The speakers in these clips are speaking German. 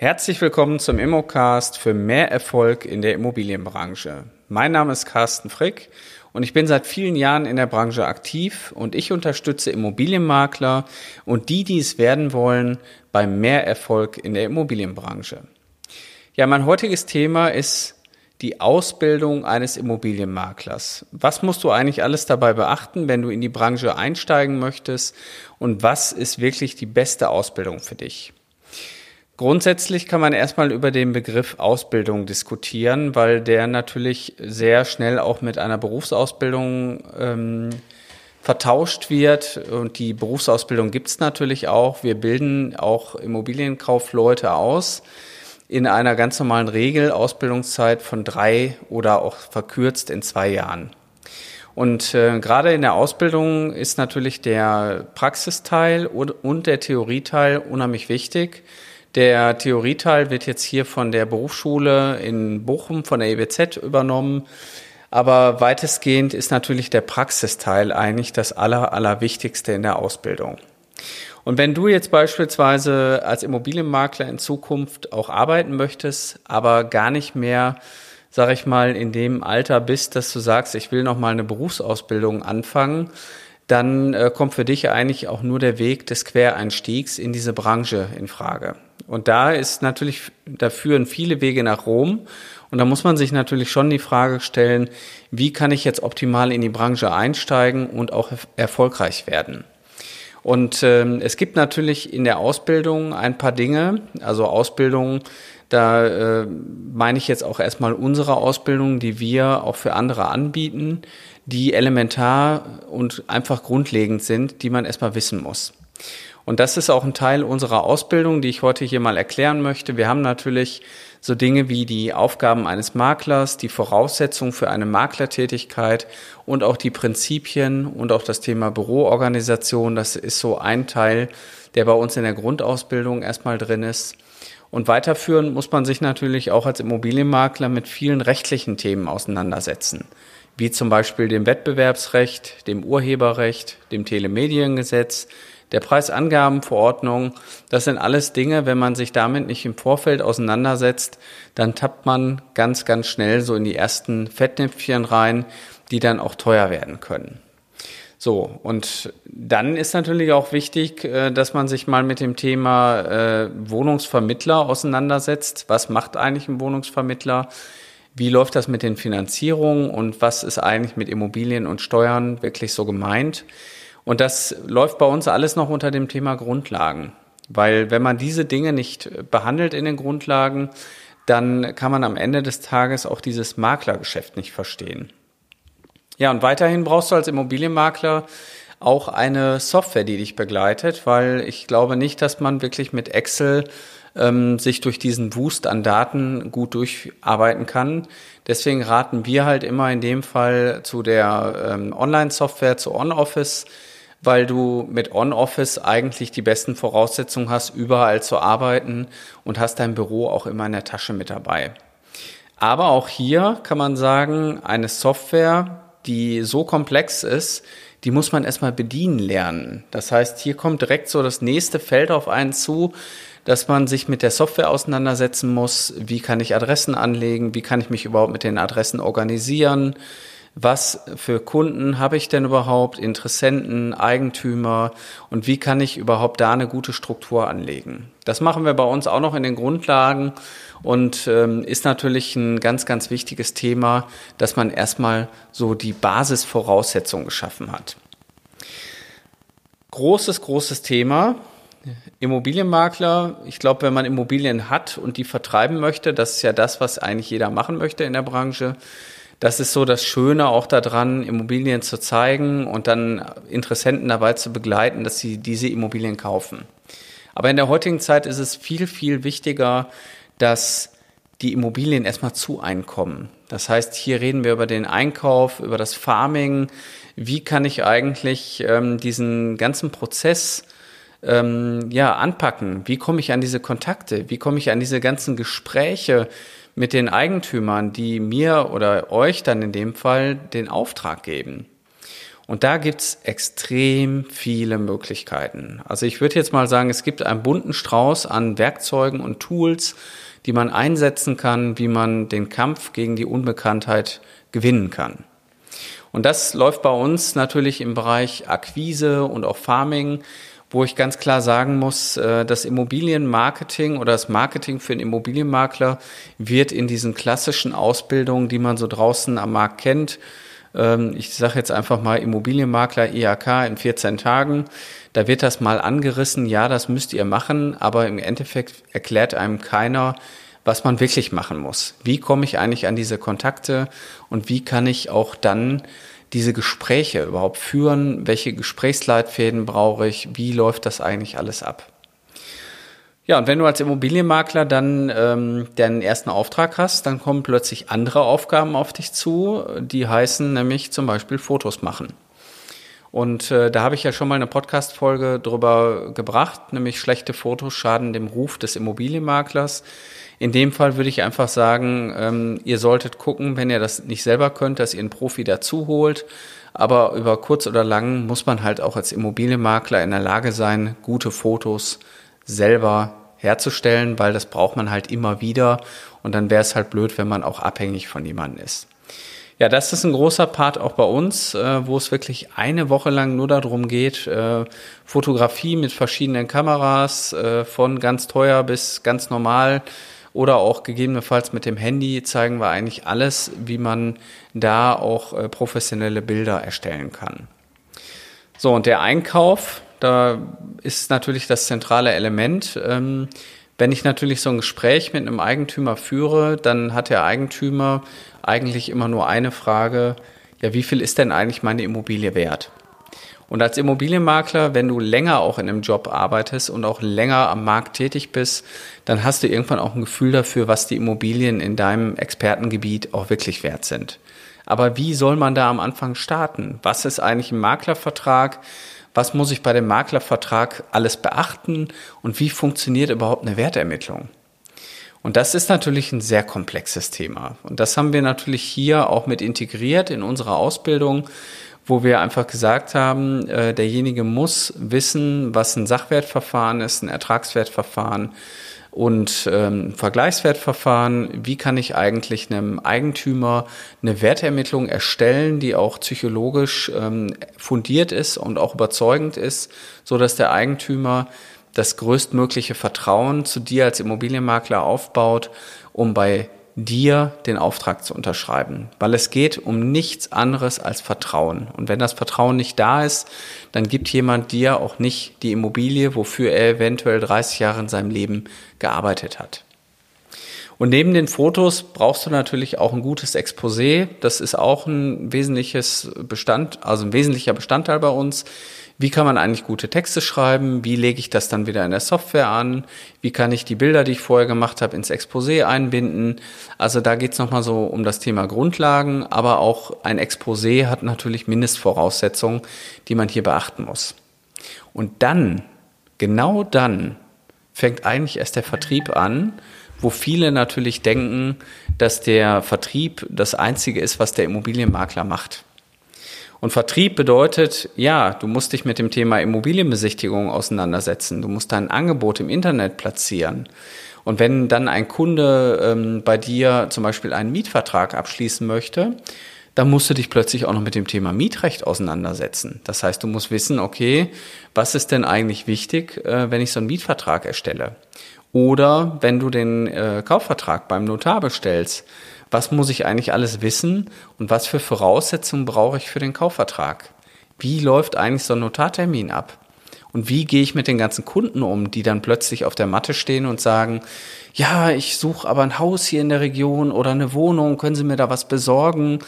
Herzlich willkommen zum Immocast für mehr Erfolg in der Immobilienbranche. Mein Name ist Carsten Frick und ich bin seit vielen Jahren in der Branche aktiv und ich unterstütze Immobilienmakler und die, die es werden wollen, beim mehr Erfolg in der Immobilienbranche. Ja, mein heutiges Thema ist die Ausbildung eines Immobilienmaklers. Was musst du eigentlich alles dabei beachten, wenn du in die Branche einsteigen möchtest und was ist wirklich die beste Ausbildung für dich? Grundsätzlich kann man erstmal über den Begriff Ausbildung diskutieren, weil der natürlich sehr schnell auch mit einer Berufsausbildung ähm, vertauscht wird. Und die Berufsausbildung gibt's natürlich auch. Wir bilden auch Immobilienkaufleute aus in einer ganz normalen Regelausbildungszeit von drei oder auch verkürzt in zwei Jahren. Und äh, gerade in der Ausbildung ist natürlich der Praxisteil und, und der Theorieteil unheimlich wichtig. Der Theorieteil wird jetzt hier von der Berufsschule in Bochum, von der EBZ übernommen. Aber weitestgehend ist natürlich der Praxisteil eigentlich das Aller, Allerwichtigste in der Ausbildung. Und wenn du jetzt beispielsweise als Immobilienmakler in Zukunft auch arbeiten möchtest, aber gar nicht mehr, sag ich mal, in dem Alter bist, dass du sagst, ich will noch mal eine Berufsausbildung anfangen, dann äh, kommt für dich eigentlich auch nur der Weg des Quereinstiegs in diese Branche in Frage. Und da ist natürlich, da führen viele Wege nach Rom. Und da muss man sich natürlich schon die Frage stellen, wie kann ich jetzt optimal in die Branche einsteigen und auch erfolgreich werden? Und ähm, es gibt natürlich in der Ausbildung ein paar Dinge, also Ausbildung, da äh, meine ich jetzt auch erstmal unsere Ausbildung, die wir auch für andere anbieten, die elementar und einfach grundlegend sind, die man erstmal wissen muss. Und das ist auch ein Teil unserer Ausbildung, die ich heute hier mal erklären möchte. Wir haben natürlich so Dinge wie die Aufgaben eines Maklers, die Voraussetzungen für eine Maklertätigkeit und auch die Prinzipien und auch das Thema Büroorganisation. Das ist so ein Teil, der bei uns in der Grundausbildung erstmal drin ist. Und weiterführen muss man sich natürlich auch als Immobilienmakler mit vielen rechtlichen Themen auseinandersetzen, wie zum Beispiel dem Wettbewerbsrecht, dem Urheberrecht, dem Telemediengesetz, der Preisangabenverordnung, das sind alles Dinge, wenn man sich damit nicht im Vorfeld auseinandersetzt, dann tappt man ganz, ganz schnell so in die ersten Fettnäpfchen rein, die dann auch teuer werden können. So, und dann ist natürlich auch wichtig, äh, dass man sich mal mit dem Thema äh, Wohnungsvermittler auseinandersetzt. Was macht eigentlich ein Wohnungsvermittler? Wie läuft das mit den Finanzierungen und was ist eigentlich mit Immobilien und Steuern wirklich so gemeint? Und das läuft bei uns alles noch unter dem Thema Grundlagen. Weil wenn man diese Dinge nicht behandelt in den Grundlagen, dann kann man am Ende des Tages auch dieses Maklergeschäft nicht verstehen. Ja, und weiterhin brauchst du als Immobilienmakler auch eine Software, die dich begleitet, weil ich glaube nicht, dass man wirklich mit Excel ähm, sich durch diesen Wust an Daten gut durcharbeiten kann. Deswegen raten wir halt immer in dem Fall zu der ähm, Online-Software, zu OnOffice, weil du mit OnOffice eigentlich die besten Voraussetzungen hast, überall zu arbeiten und hast dein Büro auch immer in der Tasche mit dabei. Aber auch hier kann man sagen, eine Software, die so komplex ist, die muss man erstmal bedienen lernen. Das heißt, hier kommt direkt so das nächste Feld auf einen zu, dass man sich mit der Software auseinandersetzen muss. Wie kann ich Adressen anlegen? Wie kann ich mich überhaupt mit den Adressen organisieren? Was für Kunden habe ich denn überhaupt, Interessenten, Eigentümer und wie kann ich überhaupt da eine gute Struktur anlegen. Das machen wir bei uns auch noch in den Grundlagen und ähm, ist natürlich ein ganz, ganz wichtiges Thema, dass man erstmal so die Basisvoraussetzungen geschaffen hat. Großes, großes Thema. Immobilienmakler, ich glaube, wenn man Immobilien hat und die vertreiben möchte, das ist ja das, was eigentlich jeder machen möchte in der Branche, das ist so das Schöne auch daran, Immobilien zu zeigen und dann Interessenten dabei zu begleiten, dass sie diese Immobilien kaufen. Aber in der heutigen Zeit ist es viel, viel wichtiger, dass die Immobilien erstmal zu einkommen. Das heißt, hier reden wir über den Einkauf, über das Farming. Wie kann ich eigentlich ähm, diesen ganzen Prozess ähm, ja anpacken? Wie komme ich an diese Kontakte? Wie komme ich an diese ganzen Gespräche? Mit den Eigentümern, die mir oder euch dann in dem Fall den Auftrag geben. Und da gibt's extrem viele Möglichkeiten. Also ich würde jetzt mal sagen, es gibt einen bunten Strauß an Werkzeugen und Tools, die man einsetzen kann, wie man den Kampf gegen die Unbekanntheit gewinnen kann. Und das läuft bei uns natürlich im Bereich Akquise und auch Farming, wo ich ganz klar sagen muss, äh, das Immobilienmarketing oder das Marketing für einen Immobilienmakler wird in diesen klassischen Ausbildungen, die man so draußen am Markt kennt, ähm, ich sage jetzt einfach mal Immobilienmakler IAK in 14 Tagen. Da wird das mal angerissen, ja, das müsst ihr machen, aber im Endeffekt erklärt einem keiner, was man wirklich machen muss. Wie komme ich eigentlich an diese Kontakte und wie kann ich auch dann diese Gespräche überhaupt führen? Welche Gesprächsleitfäden brauche ich? Wie läuft das eigentlich alles ab? Ja, und wenn du als Immobilienmakler dann ähm, deinen ersten Auftrag hast, dann kommen plötzlich andere Aufgaben auf dich zu, die heißen nämlich zum Beispiel Fotos machen. Und äh, da habe ich ja schon mal eine Podcast-Folge drüber gebracht, nämlich schlechte Fotos schaden dem Ruf des Immobilienmaklers. In dem Fall würde ich einfach sagen, ähm, ihr solltet gucken, wenn ihr das nicht selber könnt, dass ihr einen Profi dazu holt. Aber über kurz oder lang muss man halt auch als Immobilienmakler in der Lage sein, gute Fotos selber herzustellen, weil das braucht man halt immer wieder und dann wäre es halt blöd, wenn man auch abhängig von jemandem ist. Ja, das ist ein großer Part auch bei uns, äh, wo es wirklich eine Woche lang nur darum geht, äh, Fotografie mit verschiedenen Kameras, äh, von ganz teuer bis ganz normal oder auch gegebenenfalls mit dem Handy zeigen wir eigentlich alles, wie man da auch äh, professionelle Bilder erstellen kann. So, und der Einkauf, da ist natürlich das zentrale Element. Ähm, wenn ich natürlich so ein Gespräch mit einem Eigentümer führe, dann hat der Eigentümer eigentlich immer nur eine Frage, ja, wie viel ist denn eigentlich meine Immobilie wert? Und als Immobilienmakler, wenn du länger auch in einem Job arbeitest und auch länger am Markt tätig bist, dann hast du irgendwann auch ein Gefühl dafür, was die Immobilien in deinem Expertengebiet auch wirklich wert sind. Aber wie soll man da am Anfang starten? Was ist eigentlich ein Maklervertrag? Was muss ich bei dem Maklervertrag alles beachten und wie funktioniert überhaupt eine Wertermittlung. Und das ist natürlich ein sehr komplexes Thema. Und das haben wir natürlich hier auch mit integriert in unserer Ausbildung, wo wir einfach gesagt haben, äh, derjenige muss wissen, was ein Sachwertverfahren ist, ein Ertragswertverfahren, und ähm, Vergleichswertverfahren, wie kann ich eigentlich einem Eigentümer eine Wertermittlung erstellen, die auch psychologisch ähm, fundiert ist und auch überzeugend ist, so dass der Eigentümer das größtmögliche Vertrauen zu dir als Immobilienmakler aufbaut, um bei dir den Auftrag zu unterschreiben, weil es geht um nichts anderes als Vertrauen. Und wenn das Vertrauen nicht da ist, dann gibt jemand dir auch nicht die Immobilie, wofür er eventuell 30 Jahre in seinem Leben gearbeitet hat. Und neben den Fotos brauchst du natürlich auch ein gutes Exposé. Das ist auch ein wesentliches Bestand, also ein wesentlicher Bestandteil bei uns. Wie kann man eigentlich gute Texte schreiben? Wie lege ich das dann wieder in der Software an? Wie kann ich die Bilder, die ich vorher gemacht habe, ins Exposé einbinden? Also da geht es nochmal so um das Thema Grundlagen, aber auch ein Exposé hat natürlich Mindestvoraussetzungen, die man hier beachten muss. Und dann, genau dann, fängt eigentlich erst der Vertrieb an, wo viele natürlich denken, dass der Vertrieb das Einzige ist, was der Immobilienmakler macht. Und Vertrieb bedeutet, ja, du musst dich mit dem Thema Immobilienbesichtigung auseinandersetzen. Du musst dein Angebot im Internet platzieren. Und wenn dann ein Kunde ähm, bei dir zum Beispiel einen Mietvertrag abschließen möchte, dann musst du dich plötzlich auch noch mit dem Thema Mietrecht auseinandersetzen. Das heißt, du musst wissen, okay, was ist denn eigentlich wichtig, äh, wenn ich so einen Mietvertrag erstelle? Oder wenn du den äh, Kaufvertrag beim Notar bestellst, was muss ich eigentlich alles wissen und was für Voraussetzungen brauche ich für den Kaufvertrag? Wie läuft eigentlich so ein Notartermin ab? Und wie gehe ich mit den ganzen Kunden um, die dann plötzlich auf der Matte stehen und sagen, ja, ich suche aber ein Haus hier in der Region oder eine Wohnung, können Sie mir da was besorgen?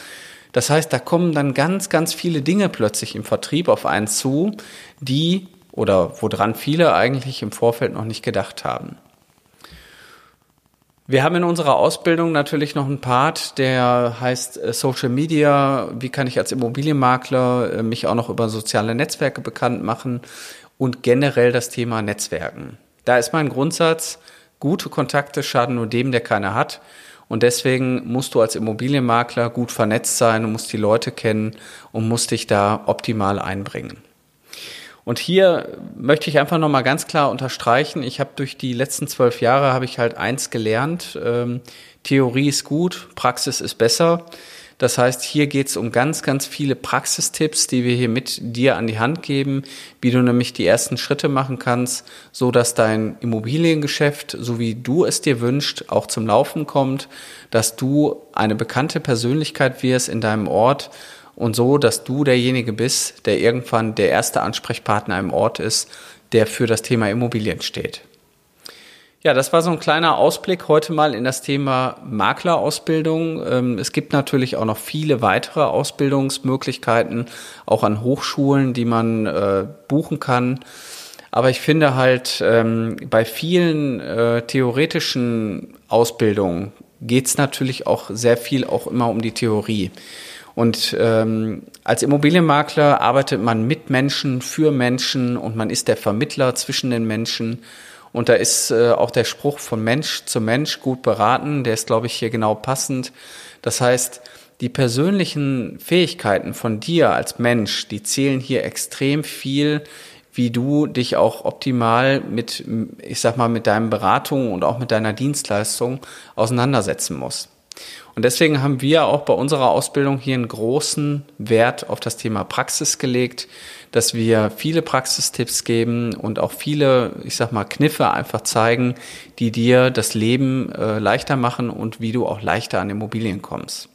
Das heißt, da kommen dann ganz, ganz viele Dinge plötzlich im Vertrieb auf einen zu, die oder woran viele eigentlich im Vorfeld noch nicht gedacht haben. Wir haben in unserer Ausbildung natürlich noch einen Part, der heißt äh, Social Media. Wie kann ich als Immobilienmakler äh, mich auch noch über soziale Netzwerke bekannt machen und generell das Thema Netzwerken. Da ist mein Grundsatz, gute Kontakte schaden nur dem, der keine hat. Und deswegen musst du als Immobilienmakler gut vernetzt sein und musst die Leute kennen und musst dich da optimal einbringen. Und hier möchte ich einfach nochmal ganz klar unterstreichen, ich habe durch die letzten zwölf Jahre habe ich halt eins gelernt, ähm, Theorie ist gut, Praxis ist besser. Das heißt, hier geht es um ganz, ganz viele Praxistipps, die wir hier mit dir an die Hand geben, wie du nämlich die ersten Schritte machen kannst, so dass dein Immobiliengeschäft, so wie du es dir wünschst, auch zum Laufen kommt, dass du eine bekannte Persönlichkeit wirst in deinem Ort und so, dass du derjenige bist, der irgendwann der erste Ansprechpartner im Ort ist, der für das Thema Immobilien steht. Ja, das war so ein kleiner Ausblick heute mal in das Thema Maklerausbildung. Ähm, es gibt natürlich auch noch viele weitere Ausbildungsmöglichkeiten, auch an Hochschulen, die man äh, buchen kann. Aber ich finde halt, ähm, bei vielen äh, theoretischen Ausbildungen geht es natürlich auch sehr viel auch immer um die Theorie. Und ähm, als Immobilienmakler arbeitet man mit Menschen, für Menschen und man ist der Vermittler zwischen den Menschen. Und da ist äh, auch der Spruch von Mensch zu Mensch gut beraten, der ist, glaube ich, hier genau passend. Das heißt, die persönlichen Fähigkeiten von dir als Mensch, die zählen hier extrem viel, wie du dich auch optimal mit, ich sag mal, mit deinen Beratungen und auch mit deiner Dienstleistung auseinandersetzen musst. Und deswegen haben wir auch bei unserer Ausbildung hier einen großen Wert auf das Thema Praxis gelegt, dass wir viele Praxistipps geben und auch viele, ich sag mal, Kniffe einfach zeigen, die dir das Leben äh, leichter machen und wie du auch leichter an Immobilien kommst.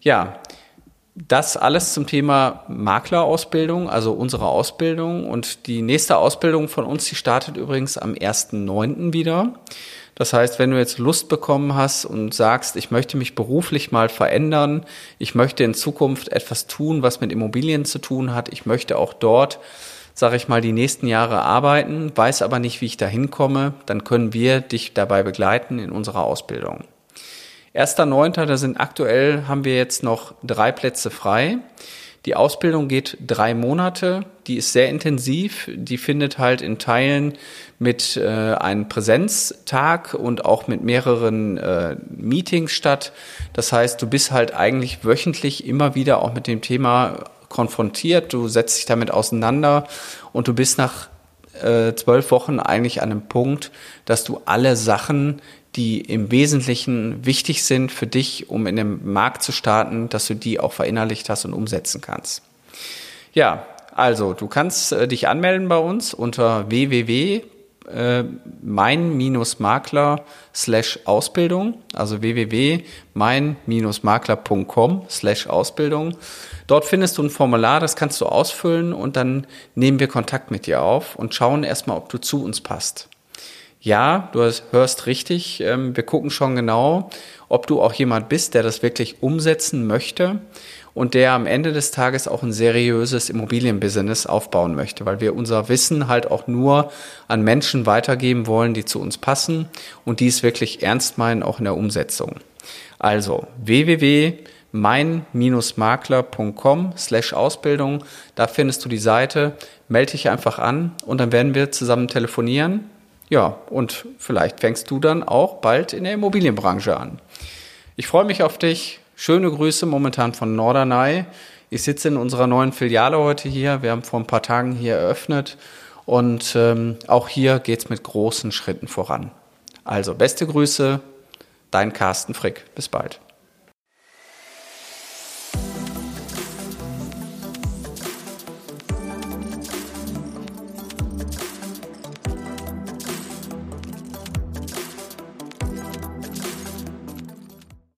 Ja, das alles zum Thema Maklerausbildung, also unsere Ausbildung. Und die nächste Ausbildung von uns, die startet übrigens am 1.9. wieder. Das heißt, wenn du jetzt Lust bekommen hast und sagst, ich möchte mich beruflich mal verändern, ich möchte in Zukunft etwas tun, was mit Immobilien zu tun hat, ich möchte auch dort, sage ich mal, die nächsten Jahre arbeiten, weiß aber nicht, wie ich da hinkomme, dann können wir dich dabei begleiten in unserer Ausbildung. Erster Neunter, da sind aktuell, haben wir jetzt noch drei Plätze frei. Die Ausbildung geht drei Monate, die ist sehr intensiv, die findet halt in Teilen mit äh, einem Präsenztag und auch mit mehreren äh, Meetings statt. Das heißt, du bist halt eigentlich wöchentlich immer wieder auch mit dem Thema konfrontiert, du setzt dich damit auseinander und du bist nach äh, zwölf Wochen eigentlich an einem Punkt, dass du alle Sachen, die im Wesentlichen wichtig sind für dich, um in dem Markt zu starten, dass du die auch verinnerlicht hast und umsetzen kannst. Ja, also du kannst äh, dich anmelden bei uns unter www äh, mein-makler slash Ausbildung, also www.mein-makler.com slash Ausbildung. Dort findest du ein Formular, das kannst du ausfüllen und dann nehmen wir Kontakt mit dir auf und schauen erstmal, ob du zu uns passt. Ja, du hörst richtig, ähm, wir gucken schon genau, ob du auch jemand bist, der das wirklich umsetzen möchte und der am Ende des Tages auch ein seriöses Immobilienbusiness aufbauen möchte, weil wir unser Wissen halt auch nur an Menschen weitergeben wollen, die zu uns passen und die es wirklich ernst meinen, auch in der Umsetzung. Also www.mein-makler.com slash Ausbildung, da findest du die Seite, melde dich einfach an und dann werden wir zusammen telefonieren. Ja, und vielleicht fängst du dann auch bald in der Immobilienbranche an. Ich freue mich auf dich. Schöne Grüße momentan von Norderney. Ich sitze in unserer neuen Filiale heute hier. Wir haben vor ein paar Tagen hier eröffnet und ähm, auch hier geht es mit großen Schritten voran. Also beste Grüße, dein Carsten Frick. Bis bald.